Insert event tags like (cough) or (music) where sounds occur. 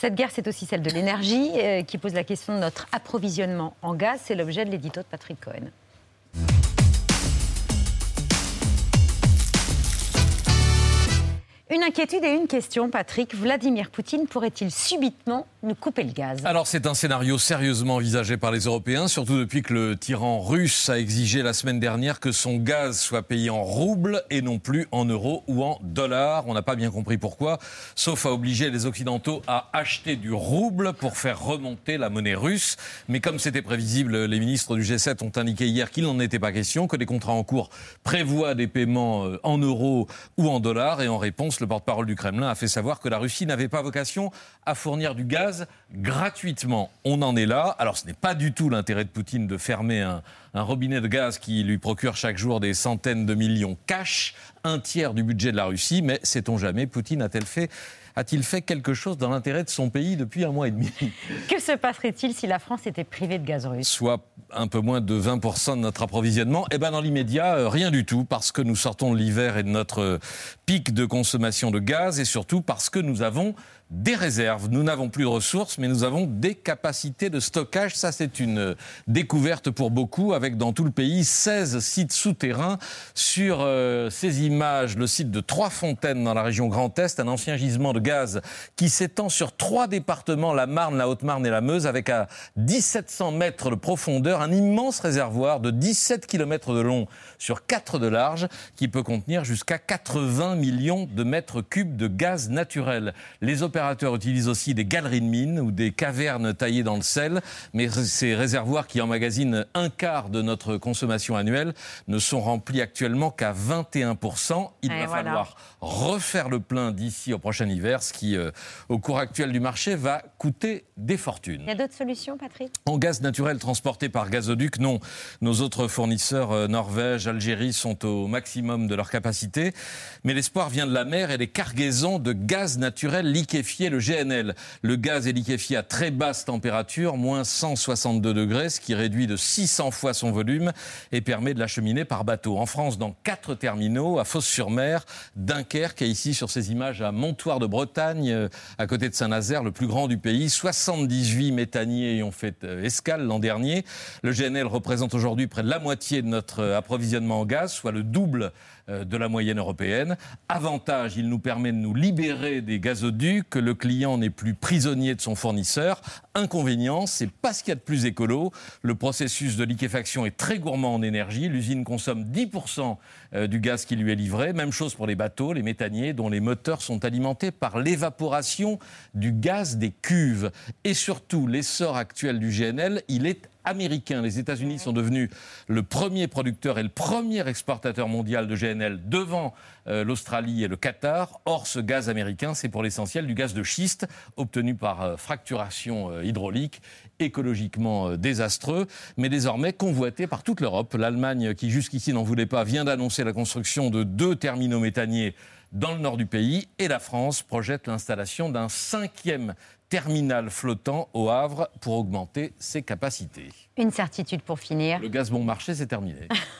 Cette guerre, c'est aussi celle de l'énergie, euh, qui pose la question de notre approvisionnement en gaz. C'est l'objet de l'édito de Patrick Cohen. Une inquiétude et une question, Patrick. Vladimir Poutine pourrait-il subitement nous couper le gaz Alors c'est un scénario sérieusement envisagé par les Européens, surtout depuis que le tyran russe a exigé la semaine dernière que son gaz soit payé en roubles et non plus en euros ou en dollars. On n'a pas bien compris pourquoi, sauf à obliger les Occidentaux à acheter du rouble pour faire remonter la monnaie russe. Mais comme c'était prévisible, les ministres du G7 ont indiqué hier qu'il n'en était pas question, que les contrats en cours prévoient des paiements euh, en euros ou en dollars et en réponse le porte-parole du Kremlin a fait savoir que la Russie n'avait pas vocation à fournir du gaz gratuitement. On en est là. Alors ce n'est pas du tout l'intérêt de Poutine de fermer un, un robinet de gaz qui lui procure chaque jour des centaines de millions cash, un tiers du budget de la Russie, mais sait-on jamais, Poutine a-t-il fait a-t-il fait quelque chose dans l'intérêt de son pays depuis un mois et demi (laughs) Que se passerait-il si la France était privée de gaz russe? Soit un peu moins de 20% de notre approvisionnement. Eh bien, dans l'immédiat, euh, rien du tout, parce que nous sortons de l'hiver et de notre pic de consommation de gaz, et surtout parce que nous avons des réserves. Nous n'avons plus de ressources, mais nous avons des capacités de stockage. Ça, c'est une découverte pour beaucoup, avec dans tout le pays 16 sites souterrains. Sur euh, ces images, le site de Trois-Fontaines dans la région Grand Est, un ancien gisement de gaz qui s'étend sur trois départements, la Marne, la Haute-Marne et la Meuse, avec à 1700 mètres de profondeur un immense réservoir de 17 km de long sur 4 de large, qui peut contenir jusqu'à 80 millions de mètres cubes de gaz naturel. Les opérateurs utilisent aussi des galeries de mines ou des cavernes taillées dans le sel, mais ces réservoirs qui emmagasinent un quart de notre consommation annuelle ne sont remplis actuellement qu'à 21%. Il va falloir refaire le plein d'ici au prochain hiver, qui, euh, au cours actuel du marché, va coûter des fortunes. Il y a d'autres solutions, Patrick? En gaz naturel transporté par gazoduc, non. Nos autres fournisseurs, euh, Norvège, Algérie, sont au maximum de leur capacité. Mais l'espoir vient de la mer et des cargaisons de gaz naturel liquéfié le GNL. Le gaz est liquéfié à très basse température, moins 162 degrés, ce qui réduit de 600 fois son volume et permet de l'acheminer par bateau. En France, dans quatre terminaux, à Fos-sur-Mer, Dunkerque et ici sur ces images à Montoire de Bretagne, euh, à côté de Saint-Nazaire, le plus grand du pays. 78 méthaniers ont fait euh, escale l'an dernier. Le GNL représente aujourd'hui près de la moitié de notre euh, approvisionnement en gaz, soit le double de la moyenne européenne. Avantage, il nous permet de nous libérer des gazoducs, que le client n'est plus prisonnier de son fournisseur. Inconvénient, c'est pas ce qu'il y a de plus écolo. Le processus de liquéfaction est très gourmand en énergie. L'usine consomme 10% euh, du gaz qui lui est livré. Même chose pour les bateaux, les méthaniers, dont les moteurs sont alimentés l'évaporation du gaz des cuves. Et surtout, l'essor actuel du GNL, il est américain. Les États-Unis sont devenus le premier producteur et le premier exportateur mondial de GNL devant euh, l'Australie et le Qatar. Or, ce gaz américain, c'est pour l'essentiel du gaz de schiste obtenu par euh, fracturation euh, hydraulique, écologiquement désastreux, mais désormais convoité par toute l'Europe. L'Allemagne, qui jusqu'ici n'en voulait pas, vient d'annoncer la construction de deux terminaux méthaniers dans le nord du pays et la France projette l'installation d'un cinquième terminal flottant au Havre pour augmenter ses capacités. Une certitude pour finir. Le gaz bon marché, c'est terminé. (laughs)